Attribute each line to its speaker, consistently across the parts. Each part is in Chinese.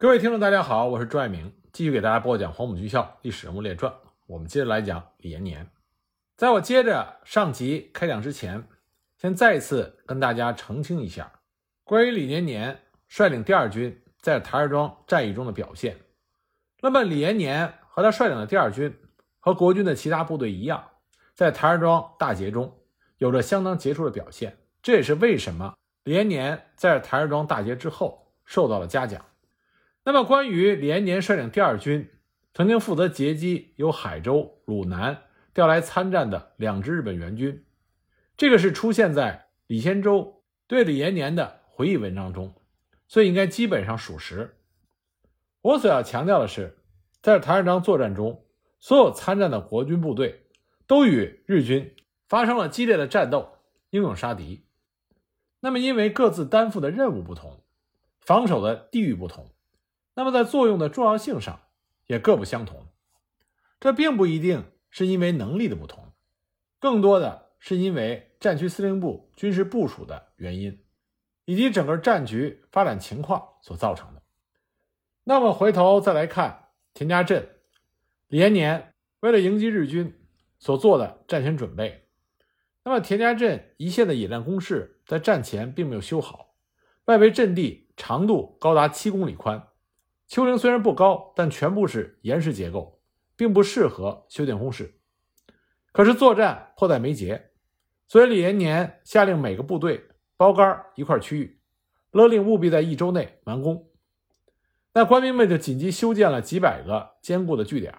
Speaker 1: 各位听众，大家好，我是朱爱明，继续给大家播讲《黄埔军校历史人物列传》。我们接着来讲李延年。在我接着上集开讲之前，先再一次跟大家澄清一下关于李延年率领第二军在台儿庄战役中的表现。那么，李延年和他率领的第二军和国军的其他部队一样，在台儿庄大捷中有着相当杰出的表现。这也是为什么李延年在台儿庄大捷之后受到了嘉奖。那么，关于李延年率领第二军曾经负责截击由海州、鲁南调来参战的两支日本援军，这个是出现在李先洲对李延年的回忆文章中，所以应该基本上属实。我所要强调的是，在台儿庄作战中，所有参战的国军部队都与日军发生了激烈的战斗，英勇杀敌。那么，因为各自担负的任务不同，防守的地域不同。那么，在作用的重要性上也各不相同，这并不一定是因为能力的不同，更多的是因为战区司令部军事部署的原因，以及整个战局发展情况所造成的。那么，回头再来看田家镇，李延年为了迎击日军所做的战前准备。那么，田家镇一线的野战工事在战前并没有修好，外围阵地长度高达七公里宽。丘陵虽然不高，但全部是岩石结构，并不适合修建工事。可是作战迫在眉睫，所以李延年下令每个部队包干一块区域，勒令务必在一周内完工。那官兵们就紧急修建了几百个坚固的据点，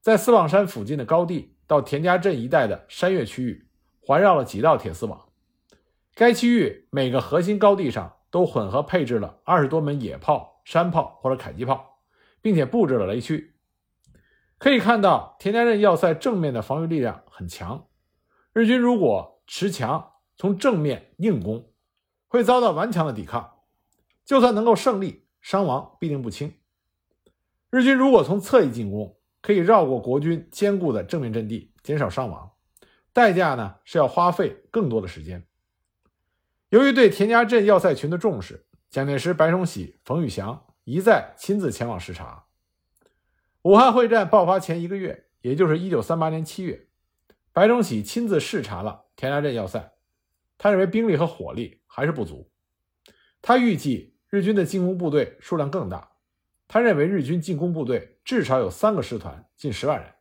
Speaker 1: 在四望山附近的高地到田家镇一带的山岳区域，环绕了几道铁丝网。该区域每个核心高地上都混合配置了二十多门野炮。山炮或者迫击炮，并且布置了雷区。可以看到，田家镇要塞正面的防御力量很强。日军如果持强从正面硬攻，会遭到顽强的抵抗。就算能够胜利，伤亡必定不轻。日军如果从侧翼进攻，可以绕过国军坚固的正面阵地，减少伤亡。代价呢是要花费更多的时间。由于对田家镇要塞群的重视。蒋介石、白崇禧、冯玉祥一再亲自前往视察。武汉会战爆发前一个月，也就是一九三八年七月，白崇禧亲自视察了田家镇要塞。他认为兵力和火力还是不足，他预计日军的进攻部队数量更大。他认为日军进攻部队至少有三个师团，近十万人，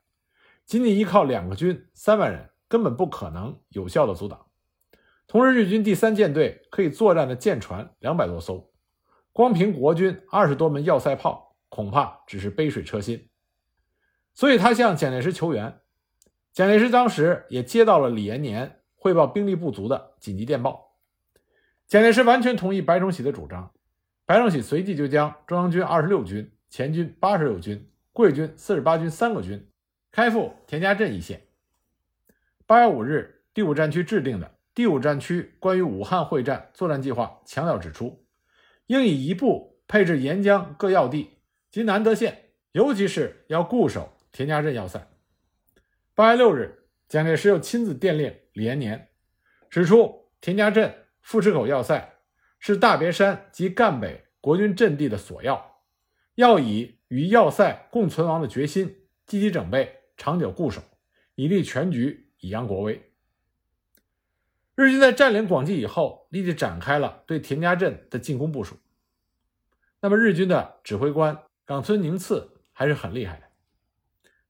Speaker 1: 仅仅依靠两个军三万人根本不可能有效的阻挡。同时，日军第三舰队可以作战的舰船两百多艘，光凭国军二十多门要塞炮，恐怕只是杯水车薪。所以他向蒋介石求援。蒋介石当时也接到了李延年汇报兵力不足的紧急电报。蒋介石完全同意白崇禧的主张。白崇禧随即就将中央军二十六军、前军八十六军、桂军四十八军三个军开赴田家镇一线。八月五日，第五战区制定的。第五战区关于武汉会战作战计划强调指出，应以一部配置沿江各要地及南德县，尤其是要固守田家镇要塞。八月六日，蒋介石又亲自电令李延年，指出田家镇、富池口要塞是大别山及赣北国军阵地的索要，要以与要塞共存亡的决心，积极整备，长久固守，以立全局，以扬国威。日军在占领广济以后，立即展开了对田家镇的进攻部署。那么，日军的指挥官冈村宁次还是很厉害的。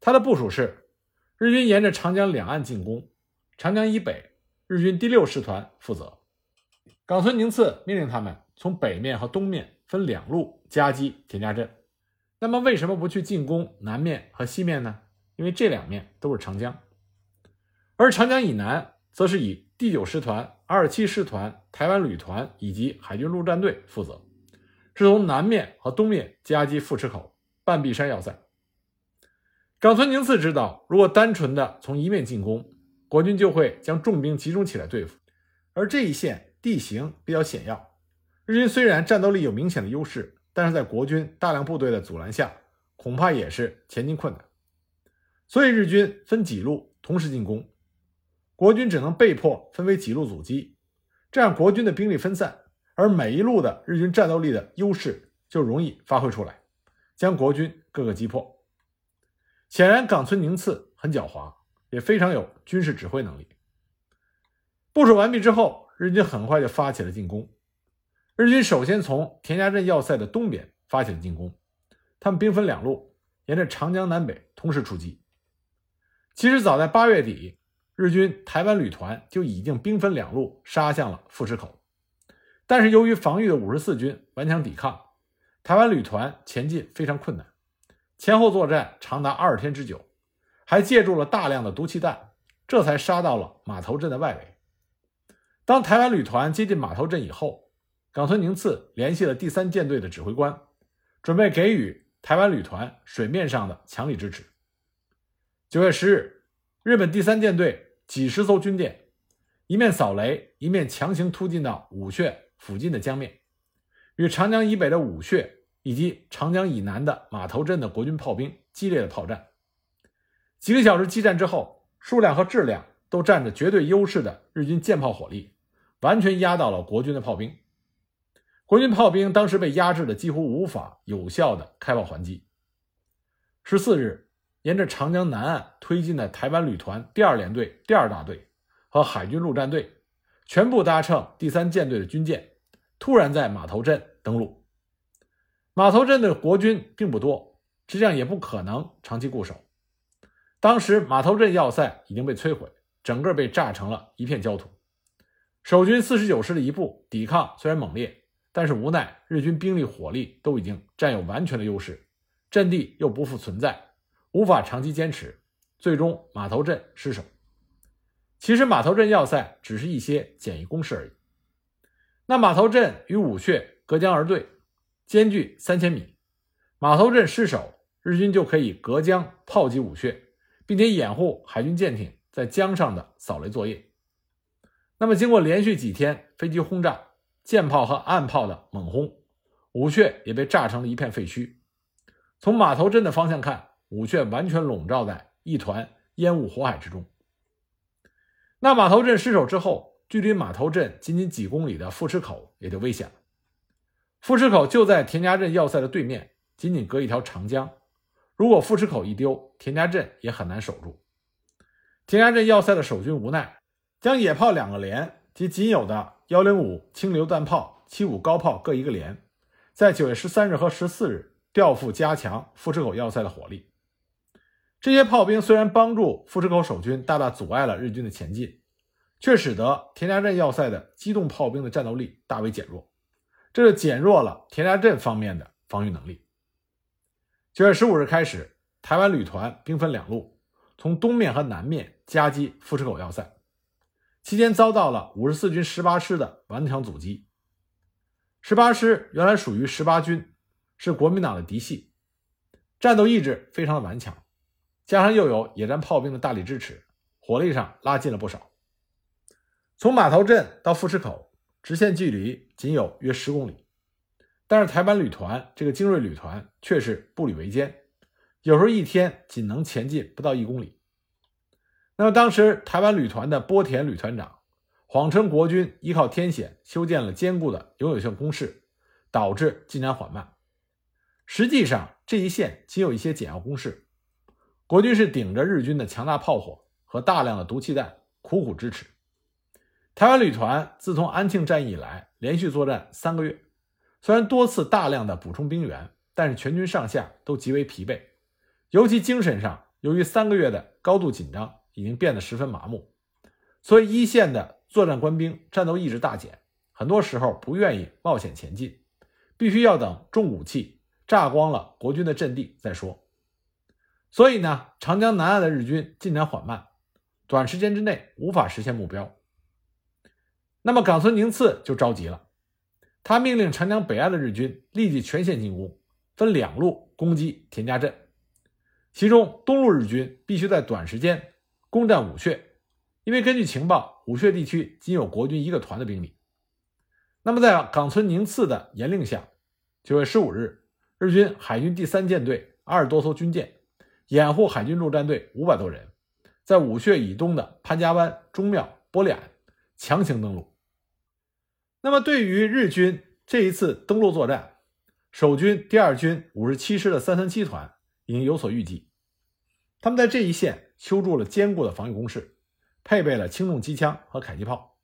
Speaker 1: 他的部署是：日军沿着长江两岸进攻，长江以北，日军第六师团负责。冈村宁次命令他们从北面和东面分两路夹击田家镇。那么，为什么不去进攻南面和西面呢？因为这两面都是长江，而长江以南则是以。第九师团、二七师团、台湾旅团以及海军陆战队负责，是从南面和东面夹击富池口、半壁山要塞。冈村宁次知道，如果单纯的从一面进攻，国军就会将重兵集中起来对付，而这一线地形比较险要，日军虽然战斗力有明显的优势，但是在国军大量部队的阻拦下，恐怕也是前进困难。所以日军分几路同时进攻。国军只能被迫分为几路阻击，这样国军的兵力分散，而每一路的日军战斗力的优势就容易发挥出来，将国军各个击破。显然，冈村宁次很狡猾，也非常有军事指挥能力。部署完毕之后，日军很快就发起了进攻。日军首先从田家镇要塞的东边发起了进攻，他们兵分两路，沿着长江南北同时出击。其实早在八月底，日军台湾旅团就已经兵分两路杀向了富池口，但是由于防御的五十四军顽强抵抗，台湾旅团前进非常困难。前后作战长达二十天之久，还借助了大量的毒气弹，这才杀到了码头镇的外围。当台湾旅团接近码头镇以后，冈村宁次联系了第三舰队的指挥官，准备给予台湾旅团水面上的强力支持。九月十日，日本第三舰队几十艘军舰，一面扫雷，一面强行突进到武穴附近的江面，与长江以北的武穴。以及长江以南的码头镇的国军炮兵激烈的炮战，几个小时激战之后，数量和质量都占着绝对优势的日军舰炮火力，完全压倒了国军的炮兵。国军炮兵当时被压制的几乎无法有效的开炮还击。十四日，沿着长江南岸推进的台湾旅团第二联队第二大队和海军陆战队，全部搭乘第三舰队的军舰，突然在码头镇登陆。码头镇的国军并不多，实际上也不可能长期固守。当时码头镇要塞已经被摧毁，整个被炸成了一片焦土。守军四十九师的一部抵抗虽然猛烈，但是无奈日军兵力火力都已经占有完全的优势，阵地又不复存在，无法长期坚持，最终码头镇失守。其实码头镇要塞只是一些简易工事而已。那码头镇与武穴隔江而对。间距三千米，码头镇失守，日军就可以隔江炮击武穴，并且掩护海军舰艇在江上的扫雷作业。那么，经过连续几天飞机轰炸、舰炮和岸炮的猛轰，武穴也被炸成了一片废墟。从码头镇的方向看，武却完全笼罩在一团烟雾火海之中。那码头镇失守之后，距离码头镇仅仅几公里的富池口也就危险了。富池口就在田家镇要塞的对面，仅仅隔一条长江。如果富池口一丢，田家镇也很难守住。田家镇要塞的守军无奈，将野炮两个连及仅有的幺零五轻榴弹炮、七五高炮各一个连，在九月十三日和十四日调赴加强富池口要塞的火力。这些炮兵虽然帮助富士口守军大大阻碍了日军的前进，却使得田家镇要塞的机动炮兵的战斗力大为减弱。这就减弱了田家镇方面的防御能力。九月十五日开始，台湾旅团兵分两路，从东面和南面夹击富士口要塞，期间遭到了五十四军十八师的顽强阻击。十八师原来属于十八军，是国民党的嫡系，战斗意志非常的顽强，加上又有野战炮兵的大力支持，火力上拉近了不少。从码头镇到富士口。直线距离仅有约十公里，但是台湾旅团这个精锐旅团却是步履维艰，有时候一天仅能前进不到一公里。那么当时台湾旅团的波田旅团长谎称国军依靠天险修建了坚固的永久性工事，导致进展缓慢。实际上这一线仅有一些简要工事，国军是顶着日军的强大炮火和大量的毒气弹苦苦支持。台湾旅团自从安庆战役以来，连续作战三个月，虽然多次大量的补充兵员，但是全军上下都极为疲惫，尤其精神上，由于三个月的高度紧张，已经变得十分麻木，所以一线的作战官兵战斗意志大减，很多时候不愿意冒险前进，必须要等重武器炸光了国军的阵地再说。所以呢，长江南岸的日军进展缓慢，短时间之内无法实现目标。那么冈村宁次就着急了，他命令长江北岸的日军立即全线进攻，分两路攻击田家镇。其中东路日军必须在短时间攻占武穴，因为根据情报，武穴地区仅有国军一个团的兵力。那么在冈村宁次的严令下，九月十五日，日军海军第三舰队二十多艘军舰，掩护海军陆战队五百多人，在武穴以东的潘家湾、中庙、波里岸强行登陆。那么，对于日军这一次登陆作战，守军第二军五十七师的三三七团已经有所预计，他们在这一线修筑了坚固的防御工事，配备了轻重机枪和迫击炮。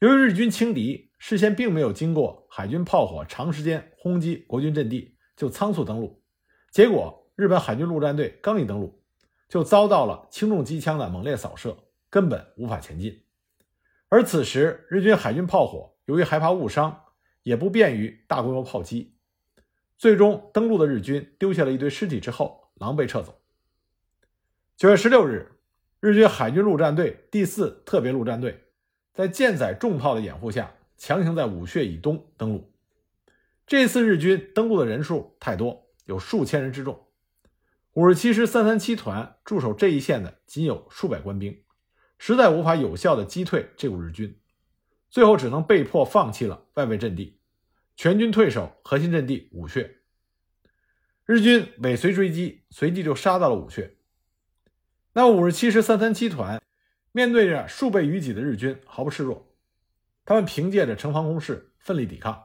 Speaker 1: 由于日军轻敌，事先并没有经过海军炮火长时间轰击国军阵地，就仓促登陆，结果日本海军陆战队刚一登陆，就遭到了轻重机枪的猛烈扫射，根本无法前进。而此时日军海军炮火由于害怕误伤，也不便于大规模炮击，最终登陆的日军丢下了一堆尸体之后，狼狈撤走。九月十六日，日军海军陆战队第四特别陆战队在舰载重炮的掩护下，强行在武穴以东登陆。这次日军登陆的人数太多，有数千人之众。五十七师三三七团驻守这一线的仅有数百官兵，实在无法有效的击退这股日军，最后只能被迫放弃了外围阵地，全军退守核心阵地武穴。日军尾随追击，随即就杀到了武穴。那五十七师三三七团面对着数倍于己的日军，毫不示弱，他们凭借着城防工事奋力抵抗。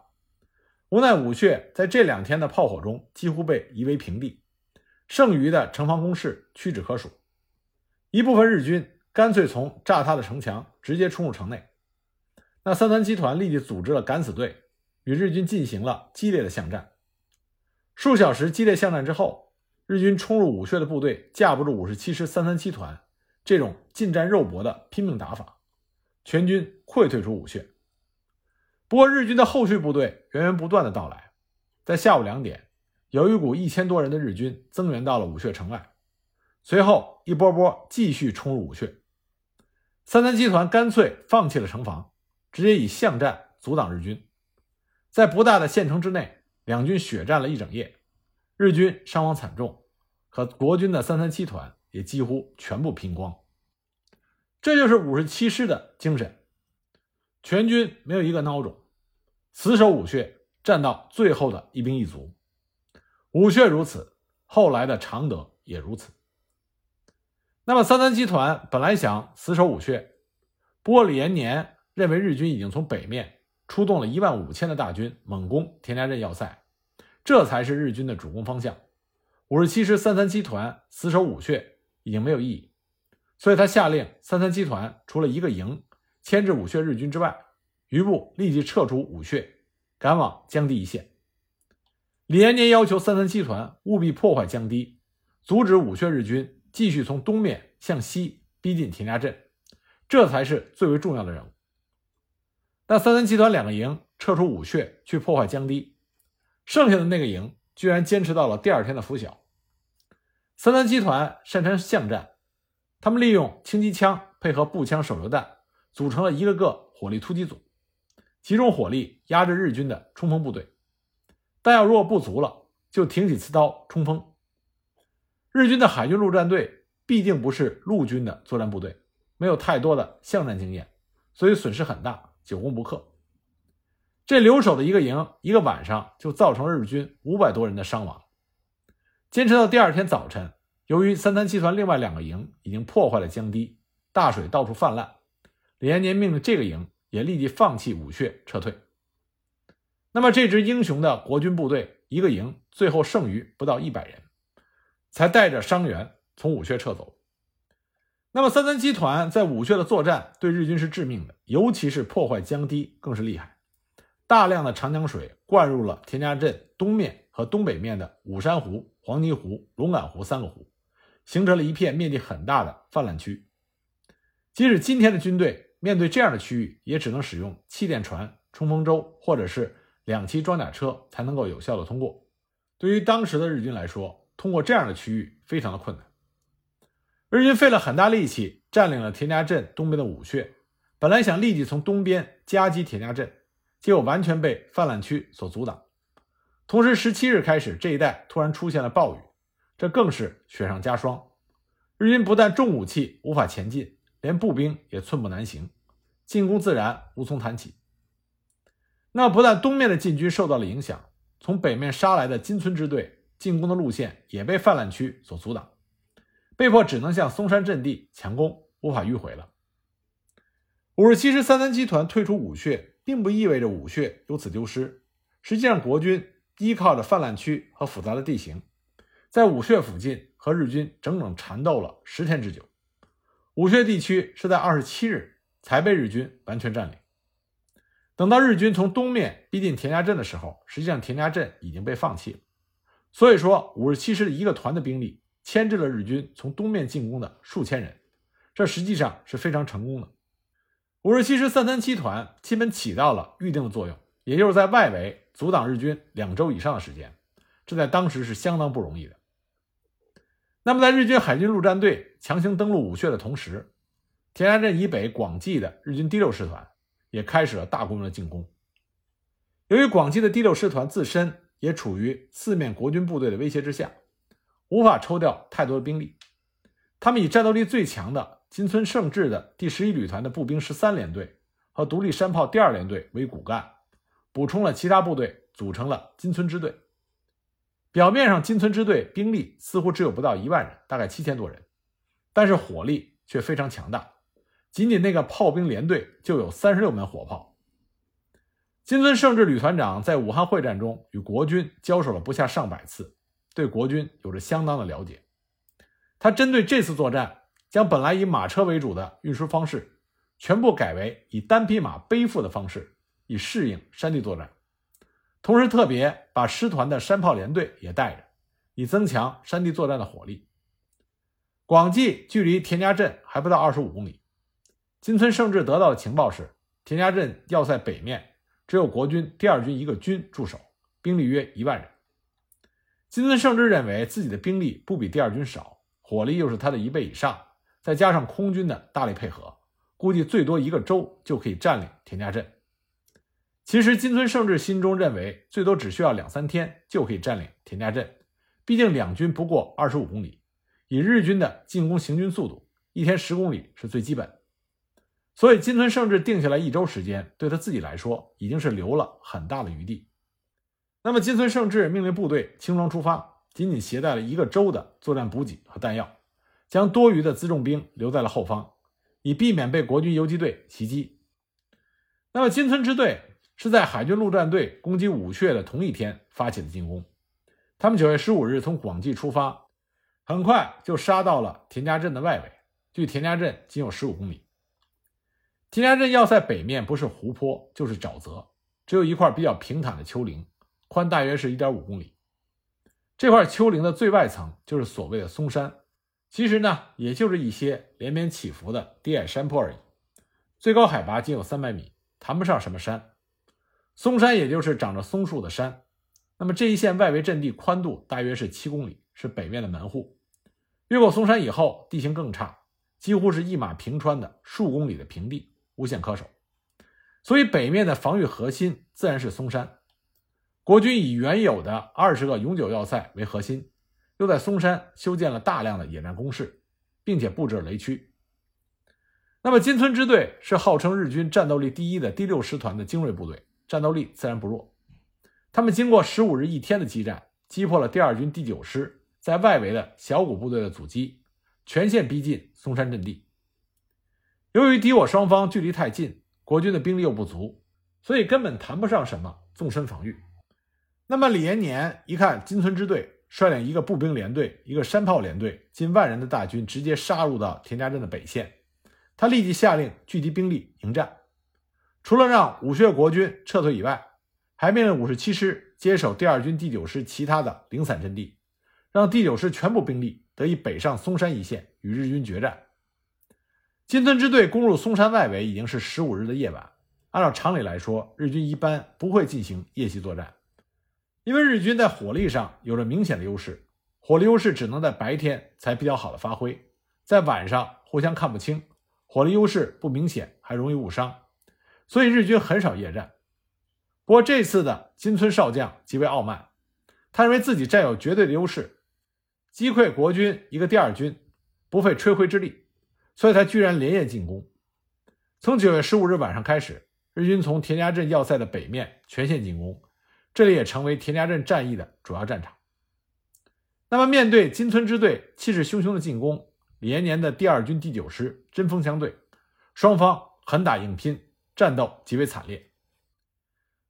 Speaker 1: 无奈武穴在这两天的炮火中几乎被夷为平地。剩余的城防工事屈指可数，一部分日军干脆从炸塌的城墙直接冲入城内。那三三七团立即组织了敢死队，与日军进行了激烈的巷战。数小时激烈巷战之后，日军冲入武穴的部队架不住五十七师三三七团这种近战肉搏的拼命打法，全军溃退出武穴。不过，日军的后续部队源源不断的到来，在下午两点。有一股一千多人的日军增援到了武穴城外，随后一波波继续冲入武穴。三三集团干脆放弃了城防，直接以巷战阻挡日军。在不大的县城之内，两军血战了一整夜，日军伤亡惨重，可国军的三三七团也几乎全部拼光。这就是五十七师的精神，全军没有一个孬种，死守武穴，战到最后的一兵一卒。武穴如此，后来的常德也如此。那么三三七团本来想死守武穴，不过李延年认为日军已经从北面出动了一万五千的大军猛攻田家镇要塞，这才是日军的主攻方向。五十七师三三七团死守武穴已经没有意义，所以他下令三三七团除了一个营牵制武穴日军之外，余部立即撤出武穴，赶往江堤一线。李延年要求三三七团务必破坏江堤，阻止武穴日军继续从东面向西逼近田家镇，这才是最为重要的任务。那三三七团两个营撤出武穴去破坏江堤，剩下的那个营居然坚持到了第二天的拂晓。三三七团擅长巷战，他们利用轻机枪配合步枪手榴弹，组成了一个个火力突击组，集中火力压制日军的冲锋部队。弹药如果不足了，就挺起刺刀冲锋。日军的海军陆战队毕竟不是陆军的作战部队，没有太多的巷战经验，所以损失很大，久攻不克。这留守的一个营，一个晚上就造成日军五百多人的伤亡。坚持到第二天早晨，由于三三七团另外两个营已经破坏了江堤，大水到处泛滥，李延年命令这个营也立即放弃武穴撤退。那么，这支英雄的国军部队一个营最后剩余不到一百人，才带着伤员从武穴撤走。那么，三三七团在武穴的作战对日军是致命的，尤其是破坏江堤更是厉害。大量的长江水灌入了田家镇东面和东北面的武山湖、黄泥湖、龙岗湖三个湖，形成了一片面积很大的泛滥区。即使今天的军队面对这样的区域，也只能使用气垫船、冲锋舟，或者是。两栖装甲车才能够有效的通过。对于当时的日军来说，通过这样的区域非常的困难。日军费了很大力气占领了田家镇东边的武穴，本来想立即从东边夹击田家镇，结果完全被泛滥区所阻挡。同时，十七日开始，这一带突然出现了暴雨，这更是雪上加霜。日军不但重武器无法前进，连步兵也寸步难行，进攻自然无从谈起。那不但东面的禁军受到了影响，从北面杀来的金村支队进攻的路线也被泛滥区所阻挡，被迫只能向松山阵地强攻，无法迂回了。五十七师三三七团退出武穴，并不意味着武穴由此丢失。实际上，国军依靠着泛滥区和复杂的地形，在武穴附近和日军整整缠斗了十天之久。武穴地区是在二十七日才被日军完全占领。等到日军从东面逼近田家镇的时候，实际上田家镇已经被放弃了。所以说，五十七师的一个团的兵力牵制了日军从东面进攻的数千人，这实际上是非常成功的。五十七师三三七团基本起到了预定的作用，也就是在外围阻挡日军两周以上的时间，这在当时是相当不容易的。那么，在日军海军陆战队强行登陆武穴的同时，田家镇以北广济的日军第六师团也开始了大规模的进攻。由于广济的第六师团自身也处于四面国军部队的威胁之下，无法抽调太多的兵力，他们以战斗力最强的金村胜治的第十一旅团的步兵十三联队和独立山炮第二联队为骨干，补充了其他部队，组成了金村支队。表面上，金村支队兵力似乎只有不到一万人，大概七千多人，但是火力却非常强大。仅仅那个炮兵连队就有三十六门火炮。金村胜治旅团长在武汉会战中与国军交手了不下上百次，对国军有着相当的了解。他针对这次作战，将本来以马车为主的运输方式，全部改为以单匹马背负的方式，以适应山地作战。同时，特别把师团的山炮连队也带着，以增强山地作战的火力。广济距离田家镇还不到二十五公里。金村胜治得到的情报是，田家镇要塞北面只有国军第二军一个军驻守，兵力约一万人。金村胜治认为自己的兵力不比第二军少，火力又是他的一倍以上，再加上空军的大力配合，估计最多一个周就可以占领田家镇。其实，金村胜治心中认为，最多只需要两三天就可以占领田家镇。毕竟两军不过二十五公里，以日军的进攻行军速度，一天十公里是最基本。所以，金村胜治定下来一周时间，对他自己来说已经是留了很大的余地。那么，金村胜治命令部队轻装出发，仅仅携带了一个周的作战补给和弹药，将多余的辎重兵留在了后方，以避免被国军游击队袭击。那么，金村支队。是在海军陆战队攻击武穴的同一天发起的进攻。他们九月十五日从广济出发，很快就杀到了田家镇的外围，距田家镇仅有十五公里。金家镇要塞北面不是湖泊就是沼泽，只有一块比较平坦的丘陵，宽大约是一点五公里。这块丘陵的最外层就是所谓的松山，其实呢，也就是一些连绵起伏的低矮山坡而已，最高海拔仅有三百米，谈不上什么山。松山也就是长着松树的山，那么这一线外围阵地宽度大约是七公里，是北面的门户。越过松山以后，地形更差，几乎是一马平川的数公里的平地，无险可守。所以北面的防御核心自然是松山。国军以原有的二十个永久要塞为核心，又在松山修建了大量的野战工事，并且布置了雷区。那么金村支队是号称日军战斗力第一的第六师团的精锐部队。战斗力自然不弱，他们经过十五日一天的激战，击破了第二军第九师在外围的小股部队的阻击，全线逼近松山阵地。由于敌我双方距离太近，国军的兵力又不足，所以根本谈不上什么纵深防御。那么李延年一看金村支队率领一个步兵连队、一个山炮连队近万人的大军直接杀入到田家镇的北线，他立即下令聚集兵力迎战。除了让武穴国军撤退以外，还命令五十七师接手第二军第九师其他的零散阵地，让第九师全部兵力得以北上松山一线与日军决战。金村支队攻入松山外围已经是十五日的夜晚。按照常理来说，日军一般不会进行夜袭作战，因为日军在火力上有着明显的优势，火力优势只能在白天才比较好的发挥，在晚上互相看不清，火力优势不明显，还容易误伤。所以日军很少夜战，不过这次的金村少将极为傲慢，他认为自己占有绝对的优势，击溃国军一个第二军不费吹灰之力，所以他居然连夜进攻。从九月十五日晚上开始，日军从田家镇要塞的北面全线进攻，这里也成为田家镇战役的主要战场。那么面对金村支队气势汹汹的进攻，李延年的第二军第九师针锋相对，双方狠打硬拼。战斗极为惨烈。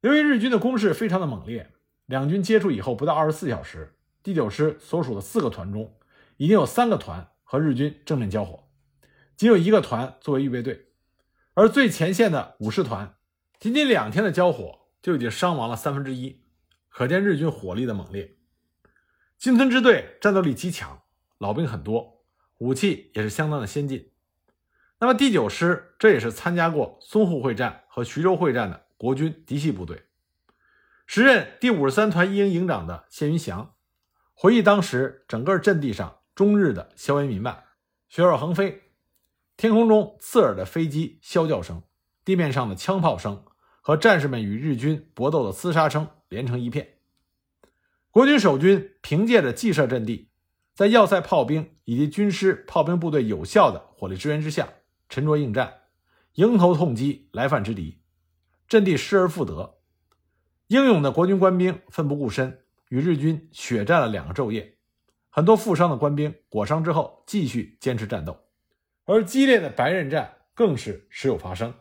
Speaker 1: 由于日军的攻势非常的猛烈，两军接触以后不到二十四小时，第九师所属的四个团中，已经有三个团和日军正面交火，仅有一个团作为预备队，而最前线的五师团，仅仅两天的交火就已经伤亡了三分之一，可见日军火力的猛烈。金村支队战斗力极强，老兵很多，武器也是相当的先进。那么第九师，这也是参加过淞沪会战和徐州会战的国军嫡系部队。时任第五十三团一营营长的谢云祥回忆，当时整个阵地上中日的硝烟弥漫，血肉横飞，天空中刺耳的飞机啸叫声，地面上的枪炮声和战士们与日军搏斗的厮杀声连成一片。国军守军凭借着既设阵地，在要塞炮兵以及军师炮兵部队有效的火力支援之下。沉着应战，迎头痛击来犯之敌，阵地失而复得。英勇的国军官兵奋不顾身，与日军血战了两个昼夜。很多负伤的官兵裹伤之后，继续坚持战斗。而激烈的白刃战更是时有发生。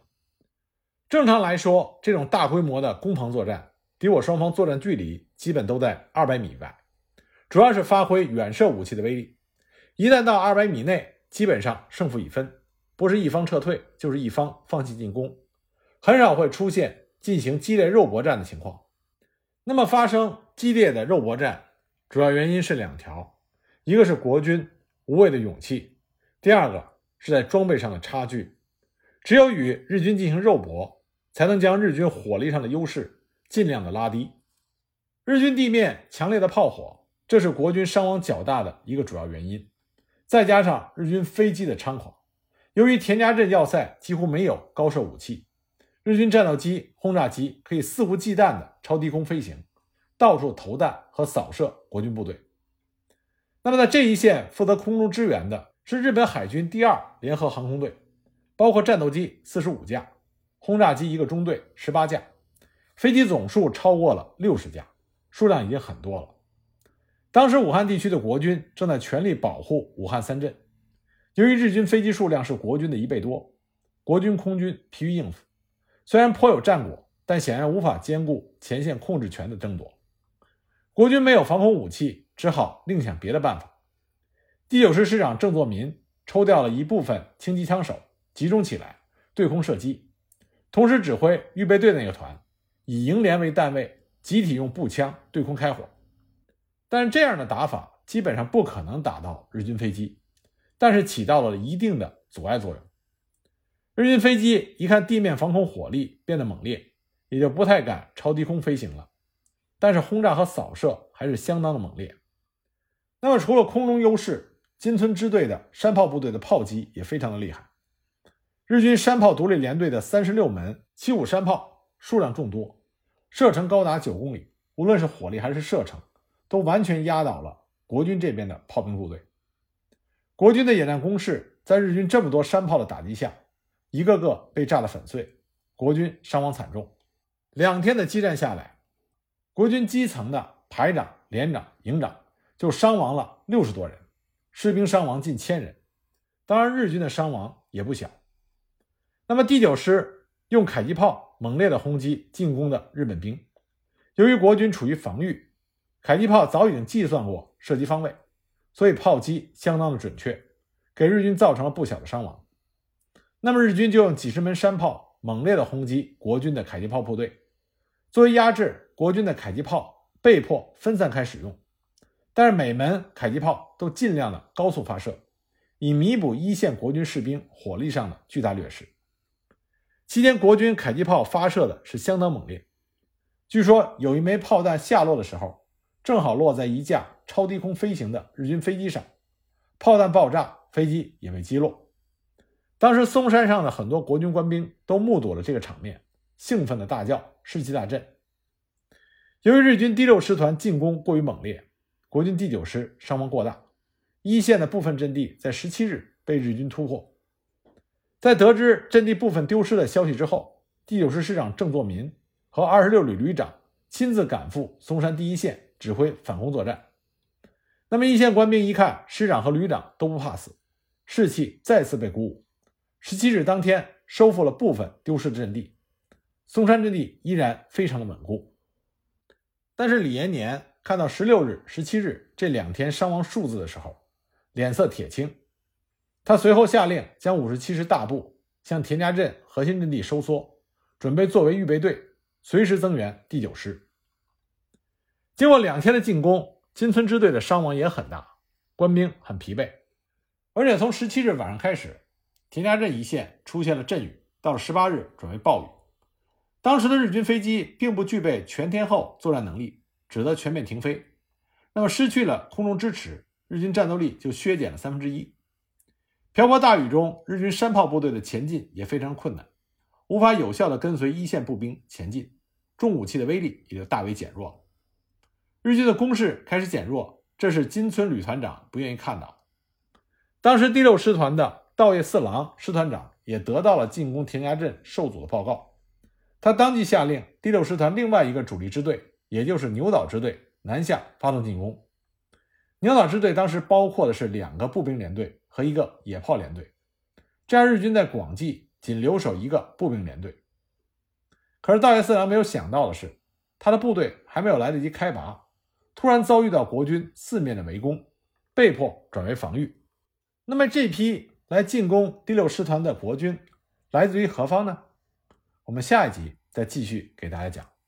Speaker 1: 正常来说，这种大规模的攻防作战，敌我双方作战距离基本都在二百米以外，主要是发挥远射武器的威力。一旦到二百米内，基本上胜负已分。不是一方撤退，就是一方放弃进攻，很少会出现进行激烈肉搏战的情况。那么发生激烈的肉搏战，主要原因是两条：一个是国军无畏的勇气，第二个是在装备上的差距。只有与日军进行肉搏，才能将日军火力上的优势尽量的拉低。日军地面强烈的炮火，这是国军伤亡较大的一个主要原因。再加上日军飞机的猖狂。由于田家镇要塞几乎没有高射武器，日军战斗机、轰炸机可以肆无忌惮的超低空飞行，到处投弹和扫射国军部队。那么，在这一线负责空中支援的是日本海军第二联合航空队，包括战斗机四十五架，轰炸机一个中队十八架，飞机总数超过了六十架，数量已经很多了。当时武汉地区的国军正在全力保护武汉三镇。由于日军飞机数量是国军的一倍多，国军空军疲于应付，虽然颇有战果，但显然无法兼顾前线控制权的争夺。国军没有防空武器，只好另想别的办法。第九师师长郑作民抽调了一部分轻机枪手，集中起来对空射击，同时指挥预备队那个团以营连为单位，集体用步枪对空开火。但这样的打法基本上不可能打到日军飞机。但是起到了一定的阻碍作用。日军飞机一看地面防空火力变得猛烈，也就不太敢超低空飞行了。但是轰炸和扫射还是相当的猛烈。那么除了空中优势，金村支队的山炮部队的炮击也非常的厉害。日军山炮独立连队的三十六门七五山炮数量众多，射程高达九公里，无论是火力还是射程，都完全压倒了国军这边的炮兵部队。国军的野战工事在日军这么多山炮的打击下，一个个被炸得粉碎，国军伤亡惨重。两天的激战下来，国军基层的排长、连长、营长就伤亡了六十多人，士兵伤亡近千人。当然，日军的伤亡也不小。那么，第九师用迫击炮猛烈的轰击进攻的日本兵，由于国军处于防御，迫击炮早已经计算过射击方位。所以炮击相当的准确，给日军造成了不小的伤亡。那么日军就用几十门山炮猛烈的轰击国军的迫击炮部队，作为压制，国军的迫击炮被迫分散开使用。但是每门迫击炮都尽量的高速发射，以弥补一线国军士兵火力上的巨大劣势。期间，国军迫击炮发射的是相当猛烈，据说有一枚炮弹下落的时候。正好落在一架超低空飞行的日军飞机上，炮弹爆炸，飞机也被击落。当时松山上的很多国军官兵都目睹了这个场面，兴奋的大叫，士气大振。由于日军第六师团进攻过于猛烈，国军第九师伤亡过大，一线的部分阵地在十七日被日军突破。在得知阵地部分丢失的消息之后，第九师师长郑作民和二十六旅旅长亲自赶赴松山第一线。指挥反攻作战，那么一线官兵一看师长和旅长都不怕死，士气再次被鼓舞。十七日当天，收复了部分丢失的阵地，松山阵地依然非常的稳固。但是李延年看到十六日、十七日这两天伤亡数字的时候，脸色铁青。他随后下令将五十七师大部向田家镇核心阵地收缩，准备作为预备队，随时增援第九师。经过两天的进攻，金村支队的伤亡也很大，官兵很疲惫，而且从十七日晚上开始，田家镇一线出现了阵雨，到了十八日转为暴雨。当时的日军飞机并不具备全天候作战能力，只得全面停飞。那么失去了空中支持，日军战斗力就削减了三分之一。瓢泼大雨中，日军山炮部队的前进也非常困难，无法有效地跟随一线步兵前进，重武器的威力也就大为减弱了。日军的攻势开始减弱，这是金村旅团长不愿意看到。当时第六师团的稻叶四郎师团长也得到了进攻田家镇受阻的报告。他当即下令第六师团另外一个主力支队，也就是牛岛支队南下发动进攻。牛岛支队当时包括的是两个步兵连队和一个野炮连队，这样日军在广济仅留守一个步兵连队。可是道叶四郎没有想到的是，他的部队还没有来得及开拔，突然遭遇到国军四面的围攻，被迫转为防御。那么这批来进攻第六师团的国军来自于何方呢？我们下一集再继续给大家讲。